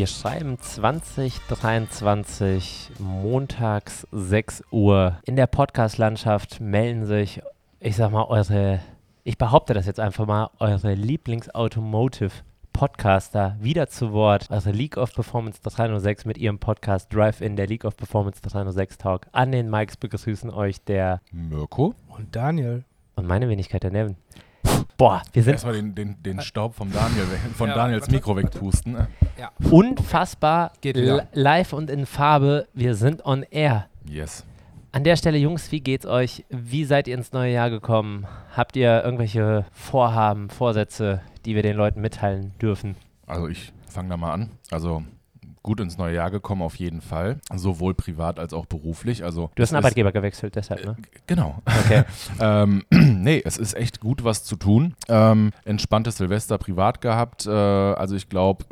Wir schreiben 2023, montags 6 Uhr. In der Podcast-Landschaft melden sich, ich sag mal, eure, ich behaupte das jetzt einfach mal, eure Lieblings-Automotive-Podcaster wieder zu Wort. Eure League of Performance 306 mit ihrem Podcast Drive-In, der League of Performance 306 Talk. An den Mikes begrüßen euch der Mirko. Und Daniel. und meine Wenigkeit der Nevin. Boah, wir sind Erstmal den, den, den Staub vom Daniel weg, von Ja, Daniels. Mikro wegpusten. ne? unfassbar Geht wieder. li- live und in Farbe. Wir sind on air. Yes. An der Stelle, Jungs, wie geht's euch? Wie seid ihr ins neue Jahr gekommen? Habt ihr irgendwelche Vorhaben, Vorsätze, die wir den Leuten mitteilen dürfen? Also ich fange da mal an. Also gut ins neue Jahr gekommen auf jeden Fall. Sowohl privat als auch beruflich. Also Du hast einen Arbeitgeber gewechselt, deshalb, ne? Genau. Okay. ähm, nee, es ist echt gut was zu tun. Ähm, entspanntes Silvester privat gehabt. Äh, also ich glaube,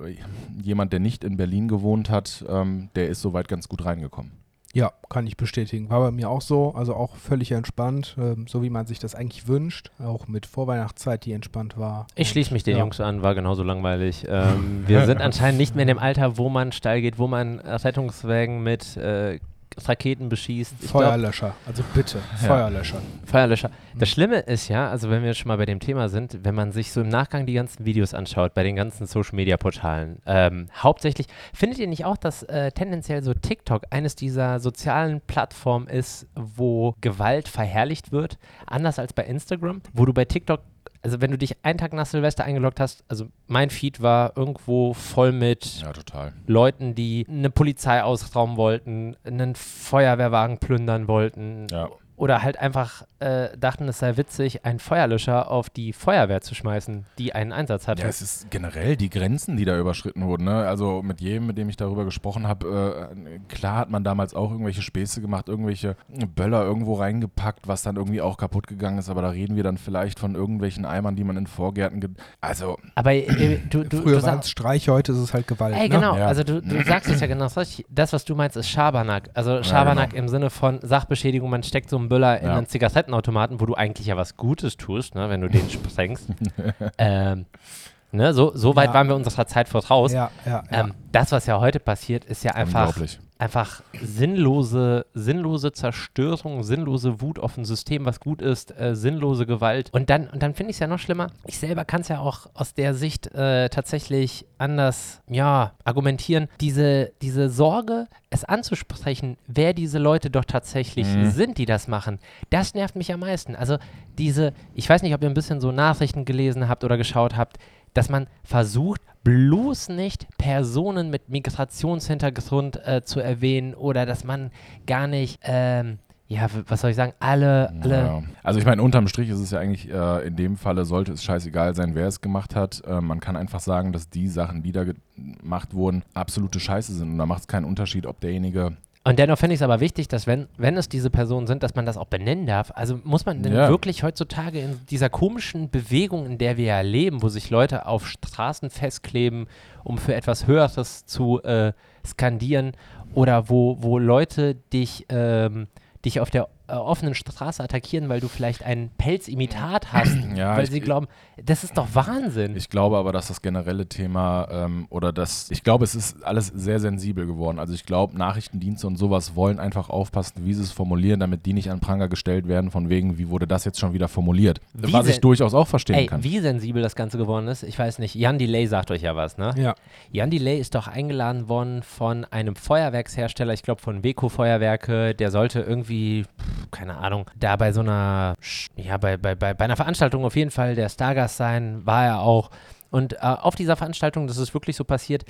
jemand, der nicht in Berlin gewohnt hat, ähm, der ist soweit ganz gut reingekommen. Ja, kann ich bestätigen. War bei mir auch so, also auch völlig entspannt, ähm, so wie man sich das eigentlich wünscht. Auch mit Vorweihnachtszeit, die entspannt war. Ich schließe mich den ja. Jungs an, war genauso langweilig. Ähm, wir sind anscheinend nicht mehr in dem Alter, wo man steil geht, wo man Rettungswägen mit äh, Raketen beschießt. Ich glaub, Feuerlöscher, also bitte, Feuerlöscher. Feuerlöscher. Mhm. Das Schlimme ist ja, also wenn wir schon mal bei dem Thema sind, wenn man sich so im Nachgang die ganzen Videos anschaut, bei den ganzen Social-Media-Portalen, ähm, hauptsächlich, findet ihr nicht auch, dass äh, tendenziell so TikTok eines dieser sozialen Plattformen ist, wo Gewalt verherrlicht wird, anders als bei Instagram, wo du bei TikTok also wenn du dich einen Tag nach Silvester eingeloggt hast, also mein Feed war irgendwo voll mit Ja. Leuten, die eine Polizei ausrauben wollten, einen Feuerwehrwagen plündern wollten Ja. Oder halt einfach äh, dachten, es sei witzig, einen Feuerlöscher auf die Feuerwehr zu schmeißen, die einen Einsatz hatte. Ja, es ist generell die Grenzen, die da überschritten wurden. Ne? Also mit jedem, mit dem ich darüber gesprochen habe, äh, klar hat man damals auch irgendwelche Späße gemacht, irgendwelche Böller irgendwo reingepackt, was dann irgendwie auch kaputt gegangen ist. Aber da reden wir dann vielleicht von irgendwelchen Eimern, die man in Vorgärten. Also Aber äh, du, du, Früher du waren es sagst. Streiche, heute ist es halt Gewalt. Ey, ne? genau, Ja. also du, du sagst es ja genau richtig. Das, was du meinst, ist Schabernack. Also Schabernack genau. im Sinne von Sachbeschädigung, man steckt so einen Böller in Ja. einen Zigarettenautomaten, wo du eigentlich ja was Gutes tust, ne, wenn du den sprengst. ähm, ne, so, so weit Ja. waren wir unserer Zeit voraus. Ja, ja, ja. Ähm, das, was ja heute passiert, ist ja einfach, einfach sinnlose, sinnlose Zerstörung, sinnlose Wut auf ein System, was gut ist, äh, sinnlose Gewalt. Und dann, und dann finde ich es ja noch schlimmer. Ich selber kann es ja auch aus der Sicht äh, tatsächlich anders, ja, argumentieren. Diese, diese Sorge, es anzusprechen, wer diese Leute doch tatsächlich Mhm. sind, die das machen, das nervt mich am meisten. Also diese, ich weiß nicht, ob ihr ein bisschen so Nachrichten gelesen habt oder geschaut habt, dass man versucht, bloß nicht Personen mit Migrationshintergrund äh, zu erwähnen oder dass man gar nicht, ähm, ja, was soll ich sagen, alle, alle, Ja. Also ich meine, unterm Strich ist es ja eigentlich, äh, in dem Falle sollte es scheißegal sein, wer es gemacht hat. Äh, man kann einfach sagen, dass die Sachen, die da gemacht wurden, absolute Scheiße sind. Und da macht es keinen Unterschied, ob derjenige Und dennoch finde ich es aber wichtig, dass wenn, wenn es diese Personen sind, dass man das auch benennen darf. Also muss man denn Ja. wirklich heutzutage in dieser komischen Bewegung, in der wir ja leben, wo sich Leute auf Straßen festkleben, um für etwas Höheres zu äh, skandieren oder wo, wo Leute dich, ähm, dich auf der äh, offenen Straße attackieren, weil du vielleicht ein Pelzimitat hast, Ja, weil ich- sie glauben, das ist doch Wahnsinn. Ich glaube aber, dass das generelle Thema ähm, oder das, ich glaube, es ist alles sehr sensibel geworden. Also ich glaube, Nachrichtendienste und sowas wollen einfach aufpassen, wie sie es formulieren, damit die nicht an Pranger gestellt werden, von wegen, wie wurde das jetzt schon wieder formuliert. Wie Was ich durchaus auch verstehen Ey, kann. wie sensibel das Ganze geworden ist, ich weiß nicht. Jan Delay sagt euch ja was, ne? ja. Jan Delay ist doch eingeladen worden von einem Feuerwerkshersteller, ich glaube von Weco Feuerwerke, der sollte irgendwie, keine Ahnung, da bei so einer, ja, bei, bei, bei, bei einer Veranstaltung auf jeden Fall der Stargast sein, war er auch. Und äh, auf dieser Veranstaltung, das ist wirklich so passiert,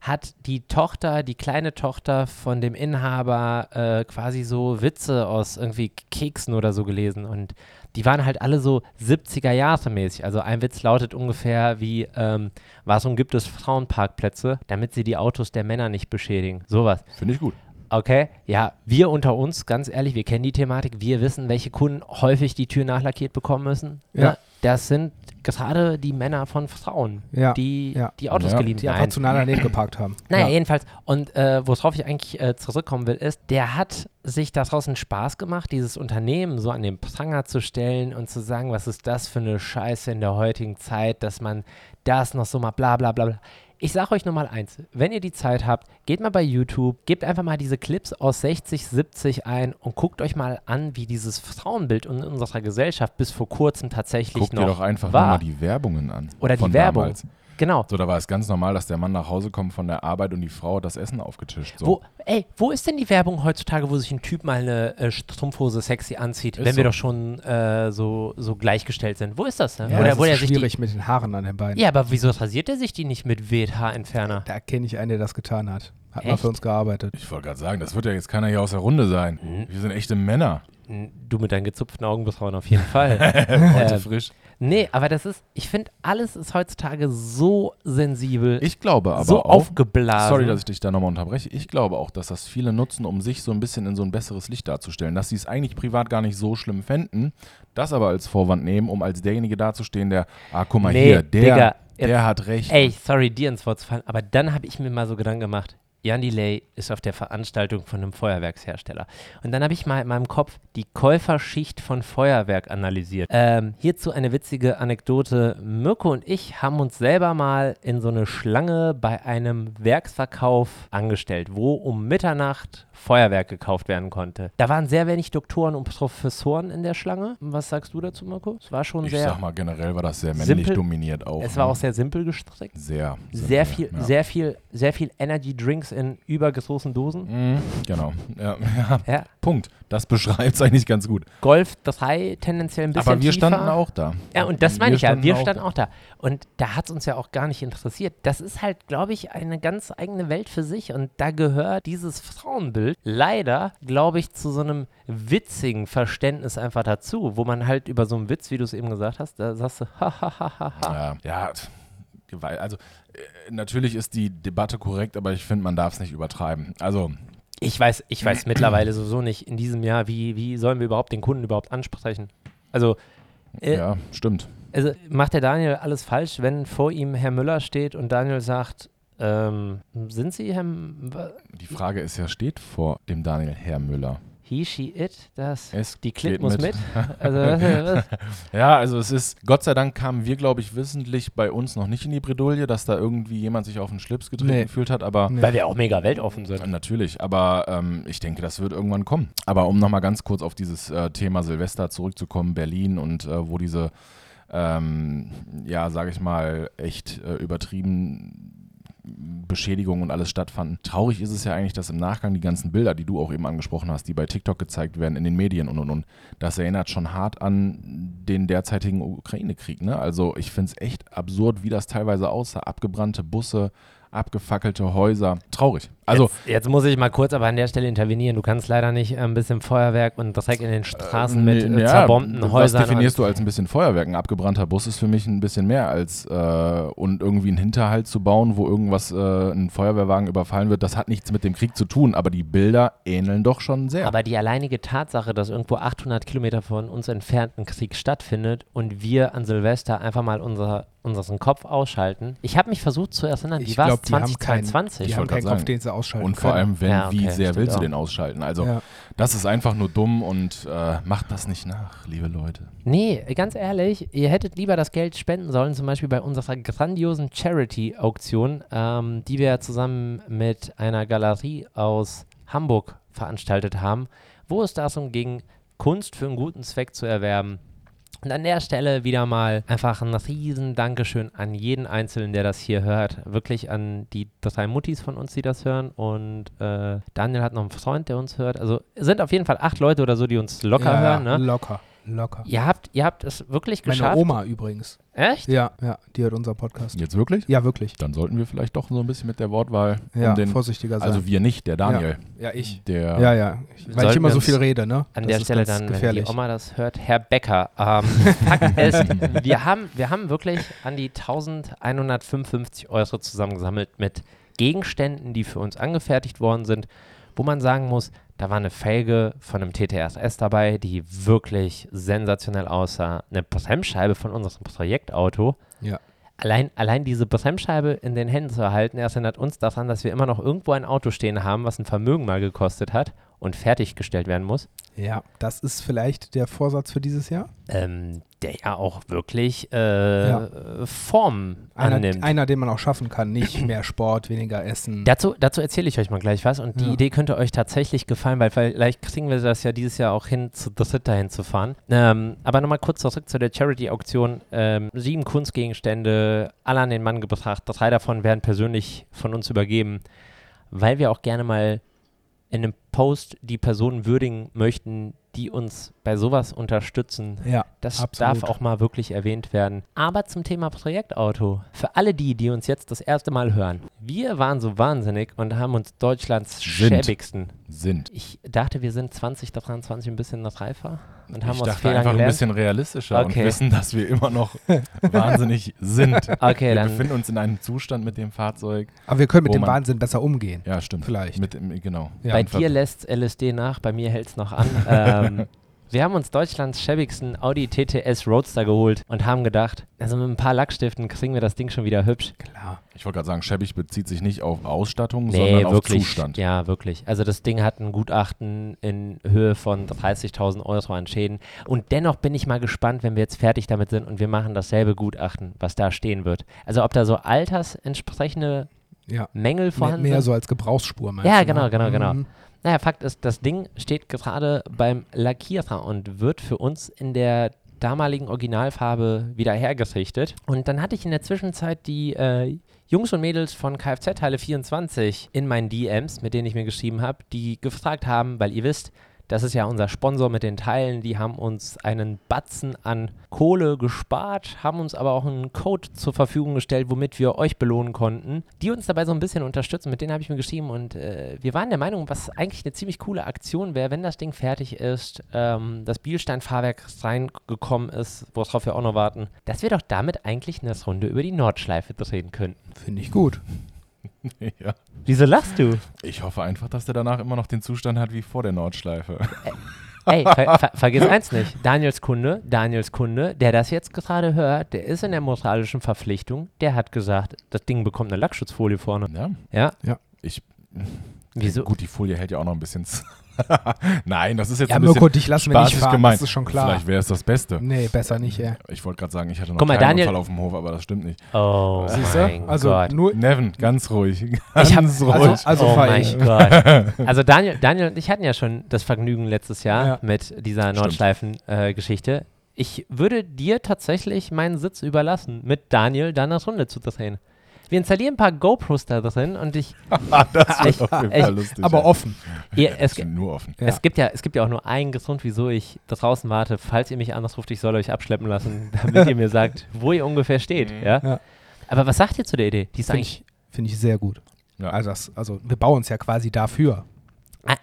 hat die Tochter, die kleine Tochter von dem Inhaber äh, quasi so Witze aus irgendwie Keksen oder so gelesen und die waren halt alle so 70er Jahre mäßig. Also ein Witz lautet ungefähr wie, ähm, warum gibt es Frauenparkplätze, damit sie die Autos der Männer nicht beschädigen. Sowas. Finde ich gut. Okay, ja, wir unter uns, ganz ehrlich, wir kennen die Thematik, wir wissen, welche Kunden häufig die Tür nachlackiert bekommen müssen. Ja. Ne? Das sind gerade die Männer von Frauen, Ja, die ja. die Autos Ja. geliehen Die einfach zu nah daneben geparkt haben. naja, ja. jedenfalls. Und äh, worauf ich eigentlich äh, zurückkommen will, ist, der hat sich daraus einen Spaß gemacht, dieses Unternehmen so an den Pranger zu stellen und zu sagen, was ist das für eine Scheiße in der heutigen Zeit, dass man das noch so mal bla bla bla bla. Ich sage euch nur mal eins, wenn ihr die Zeit habt, geht mal bei YouTube, gebt einfach mal diese Clips aus 60, 70 ein und guckt euch mal an, wie dieses Frauenbild in unserer Gesellschaft bis vor kurzem tatsächlich Guck noch dir doch einfach nur war. mal die Werbungen an. Oder die Werbung. Damals. Genau. So, da war es ganz normal, dass der Mann nach Hause kommt von der Arbeit und die Frau hat das Essen aufgetischt. So. Wo, ey, wo ist denn die Werbung heutzutage, wo sich ein Typ mal eine äh, Strumpfhose sexy anzieht, Ist wenn wir so. doch schon äh, so, so gleichgestellt sind? Wo ist das denn? Ja, Oder das wo ist er sich die, schwierig mit den Haaren an den Beinen. Ja, aber wieso rasiert er sich die nicht mit WH-Entferner? Da kenne ich einen, der das getan hat. Hat mal Echt? für uns gearbeitet. Ich wollte gerade sagen, das wird ja jetzt keiner hier aus der Runde sein. Mhm. Wir sind echte Männer. Du mit deinen gezupften Augenbrauen auf jeden Fall. Heute Äh, frisch. nee, aber das ist, ich finde, alles ist heutzutage so sensibel, Ich glaube aber so auch, aufgeblasen. Sorry, dass ich dich da nochmal unterbreche. Ich glaube auch, dass das viele nutzen, um sich so ein bisschen in so ein besseres Licht darzustellen. Dass sie es eigentlich privat gar nicht so schlimm fänden, das aber als Vorwand nehmen, um als derjenige dazustehen, der, ah, guck mal Nee, hier, der, Digga, jetzt- der hat recht. Ey, sorry, dir ins Wort zu fallen, aber dann habe ich mir mal so Gedanken gemacht. Jan Delay ist auf der Veranstaltung von einem Feuerwerkshersteller. Und dann habe ich mal in meinem Kopf die Käuferschicht von Feuerwerk analysiert. Ähm, hierzu eine witzige Anekdote. Mirko und ich haben uns selber mal in so eine Schlange bei einem Werksverkauf angestellt, wo um Mitternacht Feuerwerk gekauft werden konnte. Da waren sehr wenig Doktoren und Professoren in der Schlange. Was sagst du dazu, Mirko? Es war schon ich sehr, sag mal, generell war das sehr männlich Simpel- dominiert auch. es war ne? auch sehr simpel gestrickt. sehr. Sehr simpel, viel, ja. sehr viel, sehr viel Energy Drinks in übergroßen Dosen. Mhm, genau. Ja, ja. Punkt. Das beschreibt es eigentlich ganz gut. Golf 3 tendenziell ein bisschen Aber wir tiefer. standen auch da. Ja, und das meine ich ja. Wir standen auch da. Und da hat es uns ja auch gar nicht interessiert. Das ist halt, glaube ich, eine ganz eigene Welt für sich. Und da gehört dieses Frauenbild leider, glaube ich, zu so einem witzigen Verständnis einfach dazu, wo man halt über so einen Witz, wie du es eben gesagt hast, da sagst du, ha, ha, ha, ha, ha. Ja, ja, also äh, natürlich ist die Debatte korrekt, aber ich finde, man darf es nicht übertreiben. Also, Ich weiß, ich weiß mittlerweile sowieso nicht in diesem Jahr, wie, wie sollen wir überhaupt den Kunden überhaupt ansprechen. Also, äh, ja, stimmt. also macht der Daniel alles falsch, wenn vor ihm Herr Müller steht und Daniel sagt, ähm, sind Sie Herr Die Frage ist ja, steht vor dem Daniel Herr Müller? he, she, it, das, Es die Clip muss mit? Also, was, was, Ja, also es ist, Gott sei Dank kamen wir, glaube ich, wissentlich bei uns noch nicht in die Bredouille, dass da irgendwie jemand sich auf den Schlips getreten Nee. gefühlt hat, aber Nee. weil wir auch mega weltoffen sind. Natürlich, aber ähm, ich denke, das wird irgendwann kommen. Aber um nochmal ganz kurz auf dieses äh, Thema Silvester zurückzukommen, Berlin und äh, wo diese, ähm, ja, sage ich mal, echt äh, übertrieben Beschädigungen und alles stattfanden. Traurig ist es ja eigentlich, dass im Nachgang die ganzen Bilder, die du auch eben angesprochen hast, die bei TikTok gezeigt werden, in den Medien und und und, das erinnert schon hart an den derzeitigen Ukraine-Krieg. Ne? Also ich finde es echt absurd, wie das teilweise aussah. Abgebrannte Busse, abgefackelte Häuser. Traurig. Also jetzt, jetzt muss ich mal kurz aber an der Stelle intervenieren. Du kannst leider nicht äh, ein bisschen Feuerwerk und Dreck in den Straßen mit äh, nee, zerbombten was Häusern. definierst du als ein bisschen Feuerwerk? Ein abgebrannter Bus ist für mich ein bisschen mehr als äh, und irgendwie einen Hinterhalt zu bauen, wo irgendwas äh, ein Feuerwehrwagen überfallen wird. Das hat nichts mit dem Krieg zu tun, aber die Bilder ähneln doch schon sehr. Aber die alleinige Tatsache, dass irgendwo 800 Kilometer von uns entfernt ein Krieg stattfindet und wir an Silvester einfach mal unser, unseren Kopf ausschalten. Ich habe mich versucht zu erinnern, wie Ich war es glaube, die haben keinen, 2022? die haben wollte keinen grad Kopf, den sie ausschalten und vor können. allem, wenn, Ja, okay, wie sehr willst du auch. den ausschalten? Also, Ja. das ist einfach nur dumm und äh, macht das nicht nach, liebe Leute. Nee, ganz ehrlich, ihr hättet lieber das Geld spenden sollen, zum Beispiel bei unserer grandiosen Charity-Auktion, ähm, die wir zusammen mit einer Galerie aus Hamburg veranstaltet haben, wo es darum ging, Kunst für einen guten Zweck zu erwerben. Und an der Stelle wieder mal einfach ein riesen Dankeschön an jeden Einzelnen, der das hier hört. Wirklich an die drei Muttis von uns, die das hören. Und äh, Daniel hat noch einen Freund, der uns hört. Also es sind auf jeden Fall acht Leute oder so, die uns locker ja, hören. Ne? Locker, locker. Ihr habt, ihr habt es wirklich Meine geschafft. Oma übrigens. Echt? Ja, ja, die hört unseren Podcast. Jetzt wirklich? Ja, wirklich. Dann sollten wir vielleicht doch so ein bisschen mit der Wortwahl Ja, um den, vorsichtiger sein. also wir nicht, der Daniel. ja, ich. Der Ja, ja. Ich, weil ich immer so viel rede, ne? An Das der ist Stelle dann, gefährlich. wenn die Oma das hört, Herr Becker. Ähm, Fakt ist, wir haben, wir haben wirklich an die 1155 Euro zusammengesammelt mit Gegenständen, die für uns angefertigt worden sind, wo man sagen muss, da war eine Felge von einem TTRS dabei, die wirklich sensationell aussah. Eine Bremsscheibe von unserem Projektauto. Ja. Allein, allein diese Bremsscheibe in den Händen zu erhalten, erinnert uns daran, dass wir immer noch irgendwo ein Auto stehen haben, was ein Vermögen mal gekostet hat und fertiggestellt werden muss. Ja, das ist vielleicht der Vorsatz für dieses Jahr. Ähm, der ja auch wirklich äh, Ja. Form Einer, annimmt. einer, den man auch schaffen kann. Nicht mehr Sport, weniger Essen. Dazu, dazu erzähle ich euch mal gleich was und die Ja. Idee könnte euch tatsächlich gefallen, weil vielleicht kriegen wir das ja dieses Jahr auch hin, zu dritt dahin zu fahren. Ähm, aber nochmal kurz zurück zu der Charity-Auktion. Ähm, sieben Kunstgegenstände, alle an den Mann gebracht. Drei davon werden persönlich von uns übergeben, weil wir auch gerne mal in einem Post die Personen würdigen möchten, die uns bei sowas unterstützen. ja, Das Absolut. darf auch mal wirklich erwähnt werden. Aber zum Thema Projektauto. Für alle die, die uns jetzt das erste Mal hören. Wir waren so wahnsinnig und haben uns Deutschlands Sind. schäbigsten. Sind. Ich dachte, wir sind 2023 ein bisschen noch reifer und haben ich dachte einfach ein gelernt. bisschen realistischer Okay. und wissen, dass wir immer noch wahnsinnig sind. Okay, wir dann- befinden uns in einem Zustand mit dem Fahrzeug. aber wir können mit dem man- Wahnsinn besser umgehen. Ja, stimmt. Vielleicht. Mit, genau. Ja. Bei dir lässt LSD nach, bei mir hält es noch an. ähm, wir haben uns Deutschlands schäbigsten Audi TTS Roadster geholt und haben gedacht, also mit ein paar Lackstiften kriegen wir das Ding schon wieder hübsch. Klar. Ich wollte gerade sagen, schäbig bezieht sich nicht auf Ausstattung, Nee, sondern wirklich. auf Zustand. Ja, wirklich. Also das Ding hat ein Gutachten in Höhe von 30.000 Euro an Schäden. Und dennoch bin ich mal gespannt, wenn wir jetzt fertig damit sind und wir machen dasselbe Gutachten, was da stehen wird. Also ob da so altersentsprechende Ja. Mängel Mehr, vorhanden mehr sind. so als Gebrauchsspur, meinst Ja, du, genau, ne? genau, genau. Mhm. Naja, Fakt ist, das Ding steht gerade beim Lackierer und wird für uns in der damaligen Originalfarbe wieder hergerichtet. Und dann hatte ich in der Zwischenzeit die äh, Jungs und Mädels von Kfz Teile 24 in meinen DMs, mit denen ich mir geschrieben habe, die gefragt haben, weil ihr wisst, das ist ja unser Sponsor mit den Teilen. Die haben uns einen Batzen an Kohle gespart, haben uns aber auch einen Code zur Verfügung gestellt, womit wir euch belohnen konnten, die uns dabei so ein bisschen unterstützen. Mit denen habe ich mir geschrieben und äh, wir waren der Meinung, was eigentlich eine ziemlich coole Aktion wäre, wenn das Ding fertig ist, ähm, das Bielstein-Fahrwerk reingekommen ist, worauf wir auch noch warten, dass wir doch damit eigentlich eine Runde über die Nordschleife drehen könnten. Finde ich gut. ja. Wieso lachst du? Ich hoffe einfach, dass der danach immer noch den Zustand hat wie vor der Nordschleife. Ey, ver ver vergiss eins nicht. Daniels Kunde, Daniels Kunde, der das jetzt gerade hört, der ist in der moralischen Verpflichtung. Der hat gesagt, das Ding bekommt eine Lackschutzfolie vorne. Ja. Ja? Ich, Wieso? Gut, die Folie hält ja auch noch ein bisschen. Nein, das ist jetzt Ja, ein bisschen Mirko, dich lassen wir nicht fahren, gemeint. das ist schon klar. Vielleicht wäre es das Beste. Nee, besser nicht, ja. Ich wollte gerade sagen, ich hatte noch Guck mal, keinen Daniel- Unfall auf dem Hof, aber das stimmt nicht. Oh Siehst du? mein Also Gott. nur, Nevin, ganz ruhig. Ganz Ich hab- ruhig. also, also oh fahr mein ich. Gott. Also Daniel, Daniel und ich hatten ja schon das Vergnügen letztes Jahr Ja. mit dieser Nordschleifen-Geschichte. ich würde dir tatsächlich meinen Sitz überlassen, mit Daniel dann eine Runde zu drehen. Wir installieren ein paar GoPros da drin und ich, das ich- wird auf jeden ich- Fall lustig. Aber ja. offen. ihr, es, nur offen. Ja. Es, gibt ja, es gibt ja auch nur einen Grund, wieso ich da draußen warte. Falls ihr mich anruft, ich soll euch abschleppen lassen, damit ihr mir sagt, wo ihr ungefähr steht. Ja? Ja. Aber was sagt ihr zu der Idee? Die ist Finde ich, find ich sehr gut. Ja. Also, das, also wir bauen uns ja quasi dafür.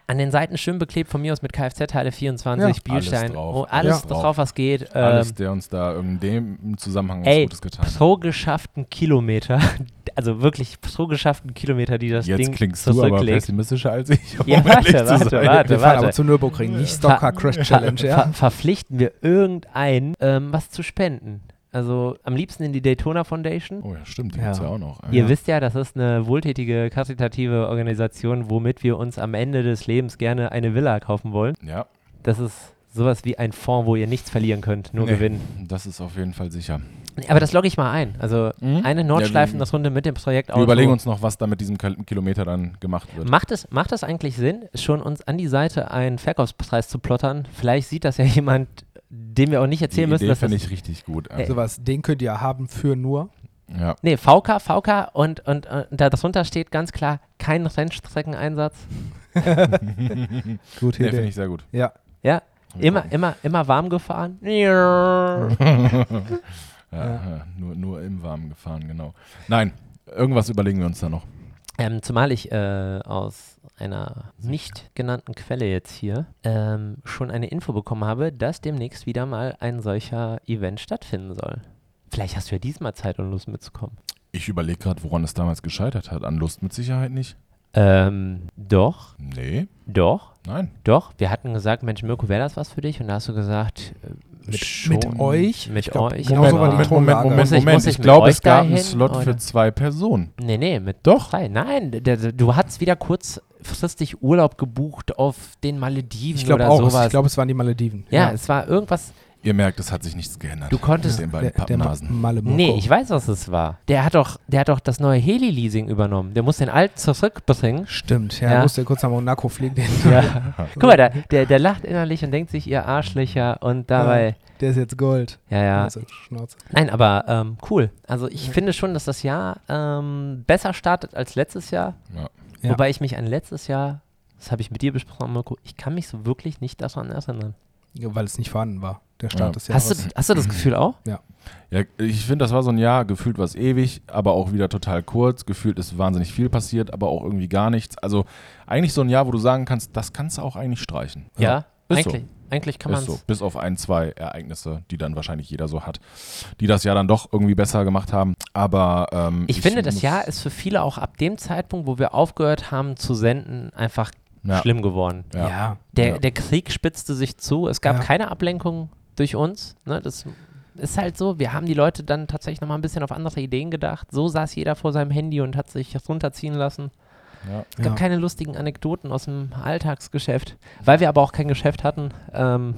An den Seiten schön beklebt von mir aus mit Kfz-Teile 24, Ja. Bielstein, Alles drauf. oh, alles Ja. drauf. was geht. Ähm, Alles, der uns da in dem Zusammenhang was ey, Gutes getan hat. pro geschafften Kilometer, also wirklich pro geschafften Kilometer, die das Jetzt Ding klingst du aber pessimistischer als ich. um Ja, warte, zu warte, sein. warte. Wir fahren aber zu Nürburgring, nicht Stocker Crash Challenge, ver ja? ver verpflichten wir irgendeinen, ähm, was zu spenden. Also am liebsten in die Daytona Foundation. Oh ja, stimmt, die Ja. gibt's ja auch noch. Ihr ja. wisst ja, das ist eine wohltätige, karitative Organisation, womit wir uns am Ende des Lebens gerne eine Villa kaufen wollen. Ja, Das ist sowas wie ein Fonds, wo ihr nichts verlieren könnt, nur Nee. gewinnen. das ist auf jeden Fall sicher. Aber das logge ich mal ein. Also Mhm. eine Ja, Nordschleifenrunde mit dem Projekt Wir überlegen uns noch, was da mit diesem Kil- Kilometer dann gemacht wird. Macht es, macht es eigentlich Sinn, schon uns an die Seite einen Verkaufspreis zu plottern? Vielleicht sieht das ja jemand, dem wir auch nicht Die erzählen müssen, Idee dass das finde ich richtig gut. Also, Sowas, den könnt ihr haben für nur. ja. Nee, VK, VK und, und, und da drunter steht ganz klar kein Rennstreckeneinsatz. Gute Nee, finde ich sehr gut. Ja. Ja, immer, immer, immer warm gefahren. Ja. ja, Nur, nur im Warmen gefahren, genau. Nein, irgendwas überlegen wir uns da noch. Ähm, zumal ich äh, aus einer nicht genannten Quelle jetzt hier ähm, schon eine Info bekommen habe, dass demnächst wieder mal ein solcher Event stattfinden soll. Vielleicht hast du ja diesmal Zeit und Lust mitzukommen. Ich überlege gerade, woran es damals gescheitert hat. An Lust mit Sicherheit nicht. Ähm, doch, Nee, doch, nein. doch. Wir hatten gesagt, Mensch, Mirko, wäre das was für dich? Und da hast du gesagt, äh, Mit, Schon mit euch? mit Ich glaub, euch, Genau Moment, Moment. Moment, Muss ich- Moment. muss ich Ich, glaube, es gab einen Slot oder? für zwei Personen. Nee, nee, mit Doch. drei. Nein, du hattest wieder kurzfristig Urlaub gebucht auf den Malediven Ich glaube oder auch. sowas. Ich glaube, es waren die Malediven. ja, es war irgendwas. Ihr merkt, es hat sich nichts geändert. Du konntest- den beiden der, der Ma- Pappnasen. Malemoko. Nee, ich weiß, was es war. Der hat doch, der hat doch das neue Heli-Leasing übernommen. Der muss den alten zurückbringen. Stimmt, ja, Ja. ja. musste kurz nach Monaco fliegen. Den, Ja. Guck mal, der, der, der lacht innerlich und denkt sich, ihr Arschlöcher und dabei. Der ist jetzt Gold. Ja, ja. Also, Schnauze. Nein, aber ähm, cool. Also ich finde schon, dass das Jahr ähm, besser startet als letztes Jahr. Ja. Ja. Wobei ich mich an letztes Jahr, das habe ich mit dir besprochen, Mirko, ich kann mich so wirklich nicht daran erinnern. Ja, weil es nicht vorhanden war. Der Start Ja. des Hast Jahres. du, hast du das Gefühl auch? Ja, ich finde, das war so ein Jahr, gefühlt war es ewig, aber auch wieder total kurz. Gefühlt ist wahnsinnig viel passiert, aber auch irgendwie gar nichts. Also eigentlich so ein Jahr, wo du sagen kannst, das kannst du auch eigentlich streichen. Ja, ist eigentlich. Eigentlich kann man ist es. so. Bis auf ein, zwei Ereignisse, die dann wahrscheinlich jeder so hat, die das Jahr dann doch irgendwie besser gemacht haben. Aber ähm, Ich, finde, das Jahr ist für viele auch ab dem Zeitpunkt, wo wir aufgehört haben zu senden, einfach ja, schlimm geworden. Ja. Ja. Der, Ja. der Krieg spitzte sich zu. Es gab Ja. keine Ablenkung durch uns. Ne? Das ist halt so. Wir haben die Leute dann tatsächlich nochmal ein bisschen auf andere Ideen gedacht. So saß jeder vor seinem Handy und hat sich das runterziehen lassen. Ja. Es gab Ja. keine lustigen Anekdoten aus dem Alltagsgeschäft. Weil wir aber auch kein Geschäft hatten. Ähm,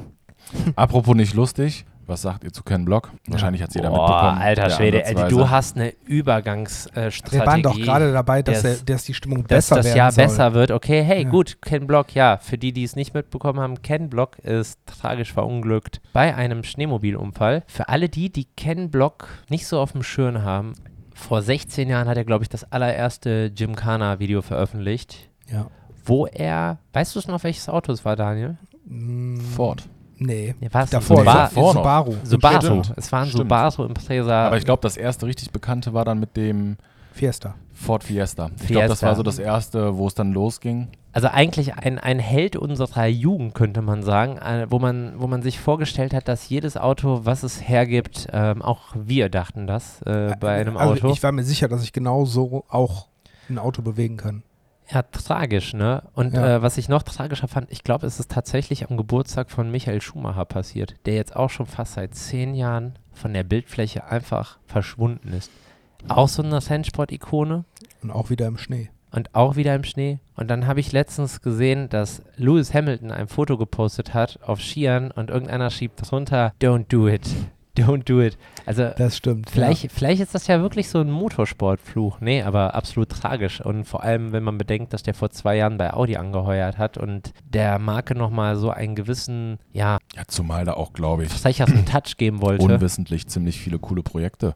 Apropos nicht lustig, was sagt ihr zu Ken Block? Wahrscheinlich hat es jeder boah, mitbekommen. alter Schwede, ey, ansatzweise- du hast eine Übergangsstrategie. Wir waren doch gerade dabei, dass, dass- der, dass die Stimmung dass besser das werden Jahr soll. besser wird. Okay, hey, Ja. gut, Ken Block, ja, für die, die es nicht mitbekommen haben, Ken Block ist tragisch verunglückt bei einem Schneemobilunfall. Für alle die, die Ken Block nicht so auf dem Schirm haben, vor 16 Jahren hat er, glaube ich, das allererste Gymkhana-Video veröffentlicht, Ja. wo er, weißt du es noch, welches Auto es war, Daniel? Mm, Fort. Nee. Ja, war es ein Davor, Suba- davor noch. Subaru. Subaru. Stimmt. Es war ein Stimmt. Subaru Impreza. Aber ich glaube, das erste richtig bekannte war dann mit dem Fiesta. Ford Fiesta. Ich glaube, das war so das erste, wo es dann losging. Also eigentlich ein, ein Held unserer Jugend, könnte man sagen, äh, wo, man, wo man sich vorgestellt hat, dass jedes Auto, was es hergibt, ähm, auch wir dachten das äh, bei einem also Auto. Ich war mir sicher, dass ich genau so auch ein Auto bewegen kann. Ja, tragisch, ne? Und Ja. äh, was ich noch tragischer fand, ich glaube, es ist tatsächlich am Geburtstag von Michael Schumacher passiert, der jetzt auch schon fast seit zehn Jahren von der Bildfläche einfach verschwunden ist. Auch so eine Rennsport-Ikone Und auch wieder im Schnee. und auch wieder im Schnee. Und dann habe ich letztens gesehen, dass Lewis Hamilton ein Foto gepostet hat auf Skiern und irgendeiner schiebt drunter, don't do it, don't do it. Also Das stimmt. Vielleicht, vielleicht ist das ja wirklich so ein Motorsportfluch. Nee, aber absolut tragisch. Und vor allem, wenn man bedenkt, dass der vor zwei Jahren bei Audi angeheuert hat und der Marke nochmal so einen gewissen, ja, Ja, zumal da auch, glaube ich, frecheren Touch geben wollte. unwissentlich ziemlich viele coole Projekte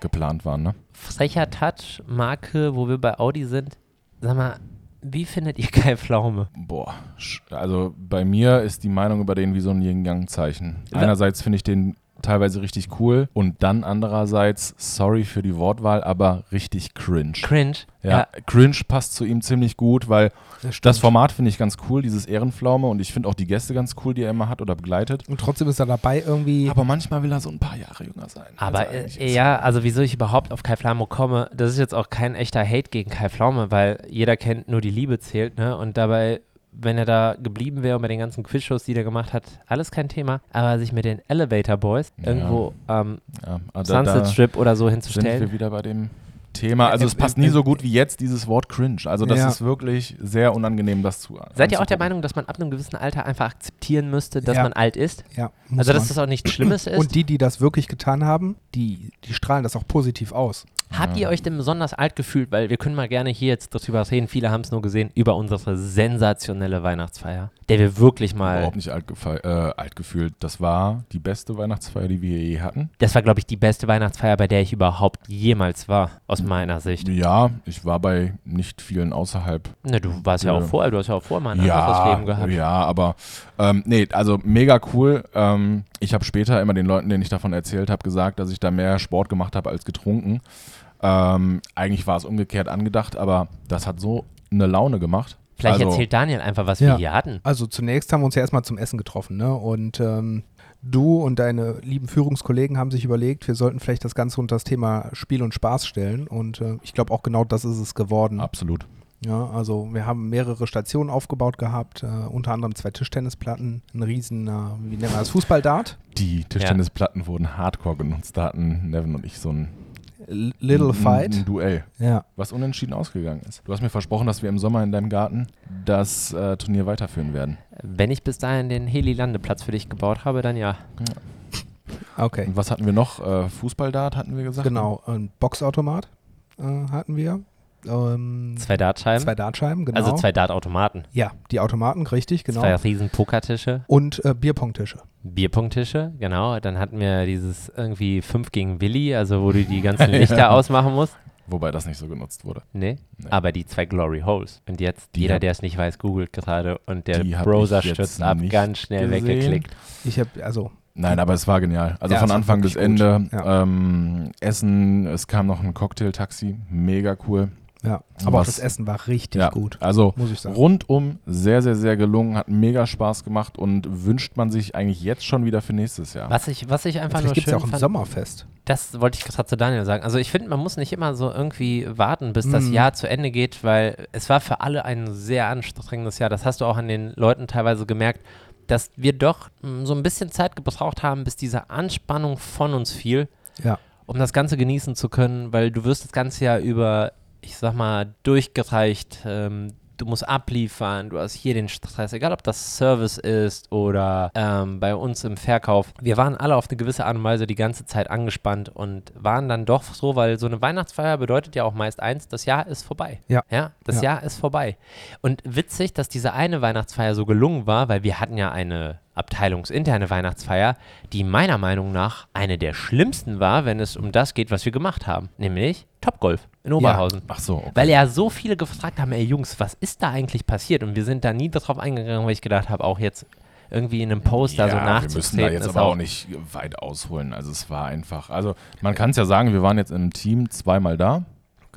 geplant waren. Ne? Frecher Touch, Marke, wo wir bei Audi sind. Sag mal, wie findet ihr Kai Pflaume? Boah, sch- also bei mir ist die Meinung über den wie so ein Yin-Yang-Zeichen. Ja. Einerseits finde ich den teilweise richtig cool und dann andererseits, sorry für die Wortwahl, aber richtig cringe. Cringe. Ja, cringe passt zu ihm ziemlich gut, weil Das, das Format finde ich ganz cool, dieses Ehrenpflaume und ich finde auch die Gäste ganz cool, die er immer hat oder begleitet. Und trotzdem ist er dabei irgendwie. Aber manchmal will er so ein paar Jahre jünger sein. Aber als er eigentlich äh, ja, also wieso ich überhaupt auf Kai Pflaume komme, das ist jetzt auch kein echter Hate gegen Kai Pflaume, weil jeder kennt, nur die Liebe zählt, ne? Und dabei, wenn er da geblieben wäre und bei den ganzen Quizshows, die er gemacht hat, alles kein Thema. Aber sich mit den Elevator Boys Ja. irgendwo am Ja, aber da, Sunset Strip oder so sind hinzustellen. wir wieder bei dem Thema. Also Ja, es passt nie so gut wie jetzt dieses Wort cringe. Also das Ja. ist wirklich sehr unangenehm, das zu Seid ihr auch der. Meinung, dass man ab einem gewissen Alter einfach akzeptieren müsste, dass Ja. man alt ist? ja, Also, dass man. das auch nichts Schlimmes ist? Und die, die das wirklich getan haben, die, die strahlen das auch positiv aus. Habt ihr euch denn besonders alt gefühlt? Weil wir können mal gerne hier jetzt darüber reden, viele haben es nur gesehen, über unsere sensationelle Weihnachtsfeier, der wir wirklich mal, Überhaupt nicht alt, äh, alt gefühlt. Das war die beste Weihnachtsfeier, die wir je hatten. das war glaube ich die beste Weihnachtsfeier, bei der ich überhaupt jemals war, aus meiner Sicht. Ja, ich war bei nicht vielen außerhalb. Ne, du warst ja auch vorher, du hast ja auch vorher mal ein anderes Ja, Leben gehabt. ja, aber ähm, nee, also mega cool. Ähm, ich habe später immer den Leuten, denen ich davon erzählt habe, gesagt, dass ich da mehr Sport gemacht habe als getrunken. Ähm, eigentlich war es umgekehrt angedacht, aber das hat so eine Laune gemacht. Vielleicht also, erzählt Daniel einfach, was Ja. wir hier hatten. Also zunächst haben wir uns ja erstmal zum Essen getroffen, ne? Und ähm, du und deine lieben Führungskollegen haben sich überlegt, wir sollten vielleicht das Ganze unter das Thema Spiel und Spaß stellen. Und äh, ich glaube auch genau das ist es geworden. Absolut. Ja, also wir haben mehrere Stationen aufgebaut gehabt, äh, unter anderem zwei Tischtennisplatten, ein riesen, äh, wie nennen wir das, Fußballdart. Die Tischtennisplatten wurden hardcore genutzt. Da hatten Nevin und ich so ein, Little Fight. ein Duell, Ja. was unentschieden ausgegangen ist. Du hast mir versprochen, dass wir im Sommer in deinem Garten das äh, Turnier weiterführen werden. Wenn ich bis dahin den Heli-Landeplatz für dich gebaut habe, dann ja. Okay. Und was hatten wir noch? Äh, Fußballdart hatten wir gesagt. Genau. Ein Boxautomat äh, hatten wir. Ähm, Zwei Dartscheiben. zwei Dartscheiben, genau. Also zwei Dartautomaten. Ja, die Automaten, richtig, genau. Zwei riesen Pokertische. Und äh, Bierpongtische. Bierpunkttische, genau. Dann hatten wir dieses irgendwie 5 gegen Willi, also wo du die ganzen Lichter ausmachen musst. Wobei das nicht so genutzt wurde. Nee. Nee. Aber die zwei Glory Holes. Und jetzt, Die jeder, der es nicht weiß, googelt gerade und der Browser stürzt ab, ganz schnell gesehen. weggeklickt. Ich habe, also, Nein, aber es war genial. Also Ja, von Anfang bis. Ende. Ja. Ähm, Essen, es kam noch ein Cocktail-Taxi. Mega cool. Ja. Aber auch das Essen war richtig Ja, gut, Also muss ich sagen. rundum sehr, sehr, sehr gelungen. Hat mega Spaß gemacht und wünscht man sich eigentlich jetzt schon wieder für nächstes Jahr. Was ich, was ich einfach Vielleicht nur gibt es schön ja auch ein fand, Sommerfest. das wollte ich gerade zu Daniel sagen. Also ich finde, man muss nicht immer so irgendwie warten, bis das Mhm. Jahr zu Ende geht, weil es war für alle ein sehr anstrengendes Jahr. Das hast du auch an den Leuten teilweise gemerkt, dass wir doch mh, so ein bisschen Zeit gebraucht haben, bis diese Anspannung von uns fiel. Ja. um das Ganze genießen zu können, weil du wirst das ganze Jahr über, ich sag mal, durchgereicht. Ähm, du musst abliefern, du hast hier den Stress, egal ob das Service ist oder ähm, bei uns im Verkauf. Wir waren alle auf eine gewisse Art und Weise die ganze Zeit angespannt und waren dann doch so, weil so eine Weihnachtsfeier bedeutet ja auch meist eins, das Jahr ist vorbei. Ja. Ja, das Ja. Jahr ist vorbei. Und witzig, dass diese eine Weihnachtsfeier so gelungen war, weil wir hatten ja eine abteilungsinterne Weihnachtsfeier, die meiner Meinung nach eine der schlimmsten war, wenn es um das geht, was wir gemacht haben, nämlich Topgolf in Oberhausen. Ach so, okay. Weil ja so viele gefragt haben, ey Jungs, was ist da eigentlich passiert? Und wir sind da nie drauf eingegangen, weil ich gedacht habe, auch jetzt irgendwie in einem Post da so ja, wir müssen nachzutreten. da jetzt aber auch, auch nicht weit ausholen. Also es war einfach, also man kann es ja sagen, wir waren jetzt im Team zweimal da.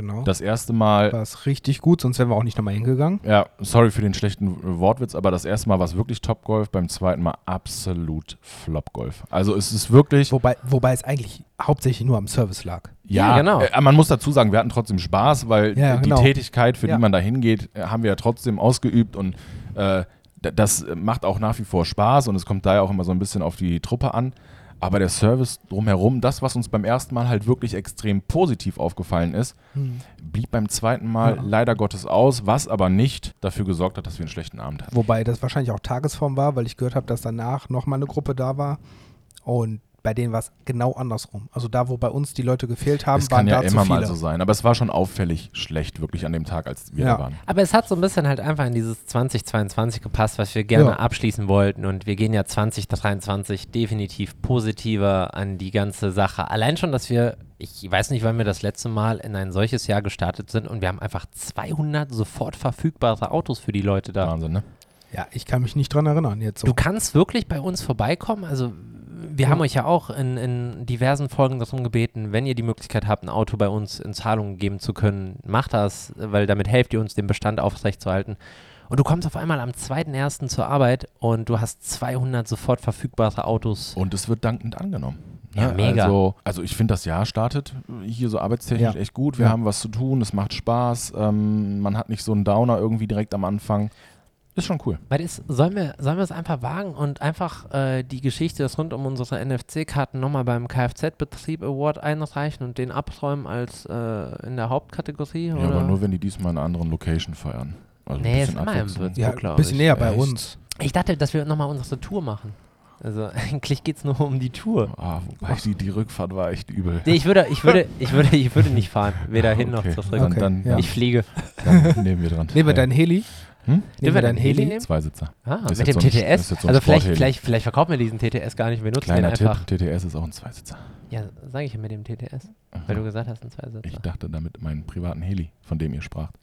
Genau. Das erste Mal, war es richtig gut, sonst wären wir auch nicht nochmal hingegangen. ja, sorry für den schlechten Wortwitz, aber das erste Mal war es wirklich Top-Golf, beim zweiten Mal absolut Flop-Golf. Also es ist wirklich, Wobei, wobei es eigentlich hauptsächlich nur am Service lag. Ja, genau. Äh, man muss dazu sagen, wir hatten trotzdem Spaß, weil Ja, die genau. Tätigkeit, für Ja. die man da hingeht, äh, haben wir ja trotzdem ausgeübt und äh, das macht auch nach wie vor Spaß und es kommt da ja auch immer so ein bisschen auf die Truppe an. Aber der Service drumherum, das, was uns beim ersten Mal halt wirklich extrem positiv aufgefallen ist, blieb beim zweiten Mal Ja. leider Gottes aus, was aber nicht dafür gesorgt hat, dass wir einen schlechten Abend hatten. Wobei das wahrscheinlich auch Tagesform war, weil ich gehört habe, dass danach nochmal eine Gruppe da war. Und bei denen war es genau andersrum. Also da, wo bei uns die Leute gefehlt haben, Es waren kann ja da zu immer viele. mal so sein, aber es war schon auffällig schlecht, wirklich an dem Tag, als wir Ja. da waren. Aber es hat so ein bisschen halt einfach in dieses 2022 gepasst, was wir gerne Ja. abschließen wollten. Und wir gehen ja 2023 definitiv positiver an die ganze Sache. Allein schon, dass wir, ich weiß nicht, wann wir das letzte Mal in ein solches Jahr gestartet sind und wir haben einfach 200 sofort verfügbare Autos für die Leute da. Wahnsinn, ne? Ja, ich kann mich nicht dran erinnern jetzt so. Du kannst wirklich bei uns vorbeikommen. Also wir Ja. haben euch ja auch in, in diversen Folgen darum gebeten, wenn ihr die Möglichkeit habt, ein Auto bei uns in Zahlung geben zu können, macht das, weil damit helft ihr uns, den Bestand aufrechtzuerhalten. Und du kommst auf einmal am 2.1. zur Arbeit und du hast 200 sofort verfügbare Autos. Und es wird dankend angenommen. Ja, Ne? mega. Also, also ich finde, das Jahr startet hier so arbeitstechnisch Ja. echt gut. Wir Ja. haben was zu tun, es macht Spaß. Ähm, man hat nicht so einen Downer irgendwie direkt am Anfang. Ist schon cool. Weil es, sollen, wir, sollen wir es einfach wagen und einfach äh, die Geschichte das rund um unsere NFC-Karten nochmal beim Kfz-Betrieb Award einreichen und den abräumen als äh, in der Hauptkategorie? Ja, oder? aber nur, wenn die diesmal in einer anderen Location feiern. Also ein Nee, bisschen ist immer im. Würzburg. ja, ein bisschen ich. näher bei Echt? uns. Ich dachte, dass wir nochmal unsere Tour machen. Also eigentlich geht es nur um die Tour. Ah, wobei die, die Rückfahrt war echt übel. Nee, ich würde, ich würde, ich würde, ich würde nicht fahren. Weder hin noch Okay. zurück. Dann, dann, ja. Ich fliege. dann nehmen wir dran. Nehmen wir Ja. deinen Heli? Hm? Nehmen wir deinen Heli Heli? nehmen? Zweisitzer. Ah, mit dem so ein- TTS. so ein also vielleicht, vielleicht, vielleicht verkaufen wir diesen TTS gar nicht. Wir nutzen Kleiner den Tipp, einfach. TTS ist auch ein Zweisitzer. Ja, sage ich ja mit dem TTS. Weil du gesagt hast, ein Zweisitzer. Ich dachte damit meinen privaten Heli, von dem ihr spracht.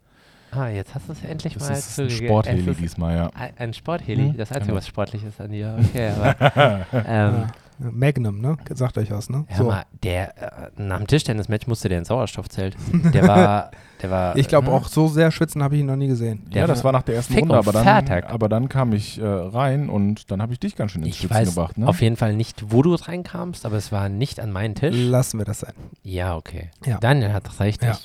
Ah, jetzt hast du es endlich Das mal ist ein zugege- Sportheli diesmal, ja. ein- Ein Sportheli, Hm, das Einzige, was sportlich ist an dir. Okay, aber ähm, Magnum, ne? Sagt euch was, ne? hör mal, der äh, nach dem Tischtennismatch musste der ins Sauerstoffzelt. Der war, der war. Ich glaube äh, auch, so sehr schwitzen habe ich ihn noch nie gesehen. Der ja, das war nach der ersten Fick Runde, und aber dann, Fertig. aber dann kam ich äh, rein und dann habe ich dich ganz schön ins Ich Schwitzen weiß gebracht. Ne? auf jeden Fall nicht, wo du reinkamst, aber es war nicht an meinen Tisch. Lassen wir das sein. Ja, okay. Ja. Daniel hat recht. Ja.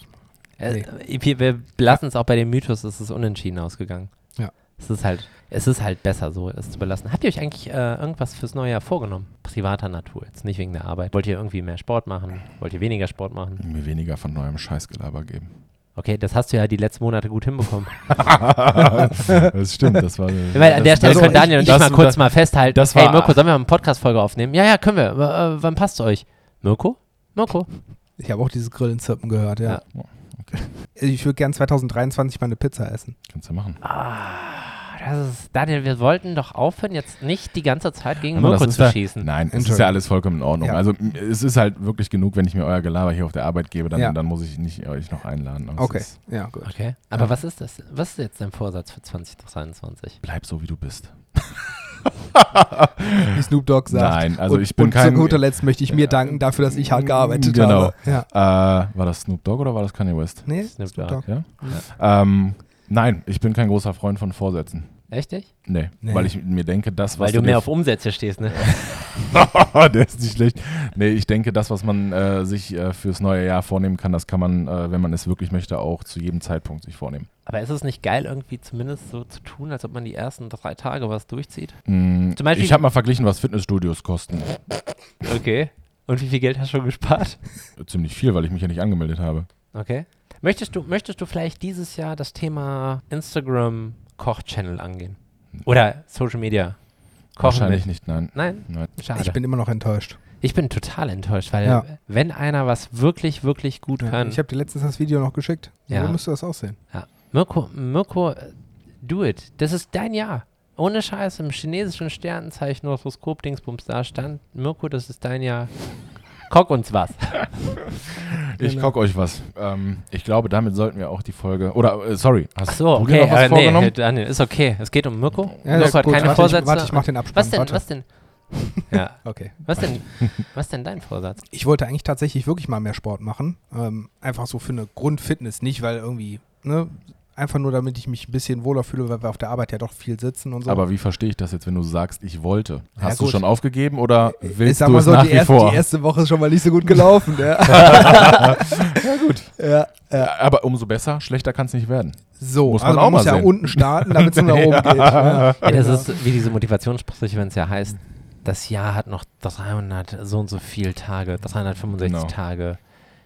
Äh, wir, wir lassen es auch bei dem Mythos, es ist unentschieden ausgegangen. Ja. Es ist halt, es ist halt besser, so es zu belassen. Habt ihr euch eigentlich äh, irgendwas fürs neue Jahr vorgenommen? Privater Natur, jetzt nicht wegen der Arbeit. Wollt ihr irgendwie mehr Sport machen? Wollt ihr weniger Sport machen? Mir weniger von neuem Scheißgelaber geben. Okay, das hast du ja die letzten Monate gut hinbekommen. das stimmt, das war. Weil an der Stelle also können Daniel und ich mal kurz das- mal festhalten. das hey war- Mirko, sollen wir mal eine Podcast-Folge aufnehmen? Ja, ja, können wir. W äh, wann passt es euch? Mirko? Mirko? Ich habe auch dieses Grillenzirpen gehört, ja. Ja. Ich würde gern 2023 mal eine Pizza essen. Kannst du machen. Das ist, Daniel, wir wollten doch aufhören, jetzt nicht die ganze Zeit gegen Aber Mirko zu ja- schießen. Nein, es ist ja alles vollkommen in Ordnung. Ja. Also es ist halt wirklich genug, wenn ich mir euer Gelaber hier auf der Arbeit gebe, dann, Ja. dann muss ich nicht euch noch einladen. Aber es Okay, Ist, ja, gut. Okay. Aber Ja. was ist das? Was ist jetzt dein Vorsatz für 2023? bleib so, wie du bist. Wie Snoop Dogg sagt. Nein, also und, ich bin und kein- zu guter Letzt möchte ich mir danken dafür, dass ich hart gearbeitet Genau. habe. Ja. Äh, war das Snoop Dogg oder war das Kanye West? Nee, Snoop Snoop Dogg. Dogg. Ja? Ähm, nein, ich bin kein großer Freund von Vorsätzen. Echt nicht? Nee, Nee. weil ich mir denke, das, was Weil du dir mehr auf Umsätze stehst, ne? der ist nicht schlecht. Nee, ich denke, das, was man äh, sich äh, fürs neue Jahr vornehmen kann, das kann man, äh, wenn man es wirklich möchte, auch zu jedem Zeitpunkt sich vornehmen. Aber ist es nicht geil, irgendwie zumindest so zu tun, als ob man die ersten drei Tage was durchzieht? Mm, Zum Beispiel- ich habe mal verglichen, was Fitnessstudios kosten. Okay. Und wie viel Geld hast du schon gespart? Ziemlich viel, weil ich mich ja nicht angemeldet habe. Okay. Möchtest du, möchtest du vielleicht dieses Jahr das Thema Instagram Koch-Channel angehen? Oder Social Media? Kochen Wahrscheinlich mit? nicht, nein. Nein? nein. Schade. Ich bin immer noch enttäuscht. Ich bin total enttäuscht, weil Ja. wenn einer was wirklich, wirklich gut Ja, kann, ich habe dir letztens das Video noch geschickt. Ja. So müsste das aussehen. Mirko, Mirko, äh, do it. Das ist dein Jahr. Ohne Scheiß, im chinesischen Sternenzeichen Horoskop Dingsbums da stand, Mirko, das ist dein Jahr. Kock uns was. Ich Genau. kock euch was. Ähm, ich glaube, damit sollten wir auch die Folge. Oder, äh, sorry, hast Ach so, du okay, dir noch was äh, nee, vorgenommen? Daniel, ist okay. Es geht um Mirko. Ja, Mirko hat gut. keine warte, Vorsätze. Ich, warte, ich mach den Abspann. was denn, warte. was denn? Ja, Okay. was denn, was denn dein Vorsatz? Ich wollte eigentlich tatsächlich wirklich mal mehr Sport machen. Ähm, einfach so für eine Grundfitness. Nicht, weil irgendwie, ne, einfach nur damit ich mich ein bisschen wohler fühle, weil wir auf der Arbeit ja doch viel sitzen und so. Aber wie verstehe ich das jetzt, wenn du sagst, ich wollte? Ja, Hast du gut. schon aufgegeben oder ich willst du es so, nach die wie erste, vor? die erste Woche ist schon mal nicht so gut gelaufen. ja. ja, gut. ja, ja. Aber umso besser, schlechter kann es nicht werden. So, Muss man also auch man muss mal ja sehen. unten starten, damit es nach oben geht. Ja. Ja, das ist wie diese Motivationssprüche, wenn es ja heißt, das Jahr hat noch 300 so und so viele Tage, 365 Genau. Tage,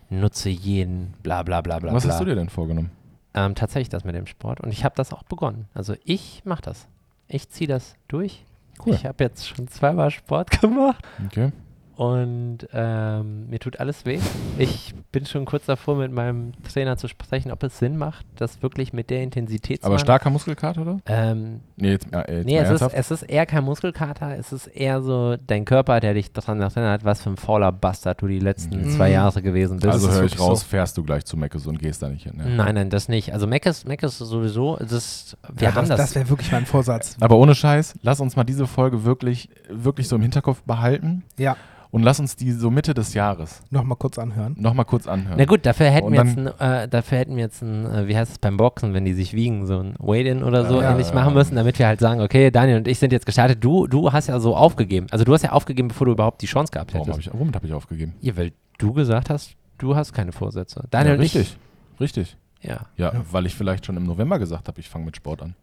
nutze jeden, bla bla bla bla Was bla. hast du dir denn vorgenommen? Ähm, tatsächlich das mit dem Sport und ich habe das auch begonnen. Also ich mache das. Ich ziehe das durch. Cool. Ich habe jetzt schon zweimal Sport gemacht Okay. Und ähm, mir tut alles weh. Ich bin schon kurz davor, mit meinem Trainer zu sprechen, ob es Sinn macht, das wirklich mit der Intensität zu Aber machen. starker Muskelkater, oder? Ähm, Nee, jetzt, äh, jetzt Nee, es ist, es ist eher kein Muskelkater, es ist eher so dein Körper, der dich daran erinnert, was für ein fauler Bastard du die letzten Mhm. zwei Jahre gewesen bist. also höre ich raus, so. fährst du gleich zu Meckes und gehst da nicht hin. Ja. Nein, nein, das nicht. Also Mac ist, Mac ist sowieso, das ist, wir ja, haben das das. das wäre wirklich mein Vorsatz. Aber ohne Scheiß, lass uns mal diese Folge wirklich, wirklich so im Hinterkopf behalten Ja, und lass uns die so Mitte des Jahres nochmal kurz anhören. nochmal kurz anhören. Na gut, dafür hätten Und wir jetzt, ein, äh, dafür hätten wir jetzt ein, äh, wie heißt es beim Boxen, wenn die sich wiegen, so ein Weigh-In oder so Ja, ähnlich ja, machen müssen, damit wir halt sagen, okay, Daniel und ich sind jetzt gestartet. Du, du hast ja so aufgegeben. Also du hast ja aufgegeben, bevor du überhaupt die Chance gehabt Warum hättest. habe ich, womit habe ich aufgegeben? Ja, weil du gesagt hast, du hast keine Vorsätze. Daniel ja, und ich. richtig, richtig. Ja. Ja, Ja. weil ich vielleicht schon im November gesagt habe, ich fange mit Sport an.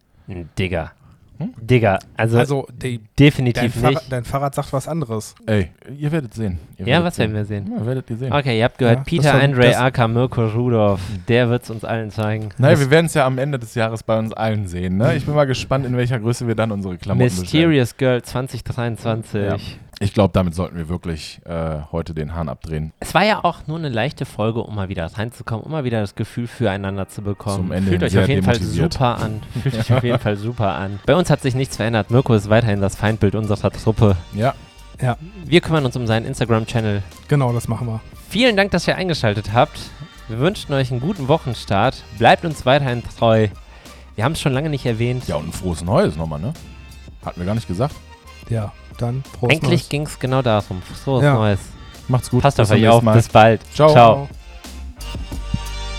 Digga. Hm? Digga, also, Also, die, dein, definitiv Fahrrad, nicht. dein Fahrrad sagt was anderes. Ey, ihr werdet sehen. Ihr Ja, werdet was werden wir sehen? Ja, werdet ihr sehen. Okay, ihr habt gehört, Ja, Peter Andre aka Mirko Rudolph, der wird es uns allen zeigen. Naja, wir werden es ja am Ende des Jahres bei uns allen sehen. Ne? Ich bin mal gespannt, in welcher Größe wir dann unsere Klamotten bestellen. Mysterious Girl 2023. Ja. Ich glaube, damit sollten wir wirklich äh, heute den Hahn abdrehen. Es war ja auch nur eine leichte Folge, um mal wieder reinzukommen, um mal wieder das Gefühl füreinander zu bekommen. Zum Ende Fühlt euch auf jeden Fall super an. Fühlt euch auf jeden Fall super an. Bei uns hat sich nichts verändert. Mirko ist weiterhin das Feindbild unserer Truppe. Ja, Wir kümmern uns um seinen Instagram-Channel. Genau, das machen wir. Vielen Dank, dass ihr eingeschaltet habt. Wir wünschen euch einen guten Wochenstart. Bleibt uns weiterhin treu. Wir haben es schon lange nicht erwähnt. ja und ein frohes Neues nochmal, ne? Hatten wir gar nicht gesagt. Ja, dann Prost. Eigentlich ging es genau darum. Frohes Ja. Neues. Macht's gut. Passt auf euch auf. Mal. Bis bald. Ciao. Ciao.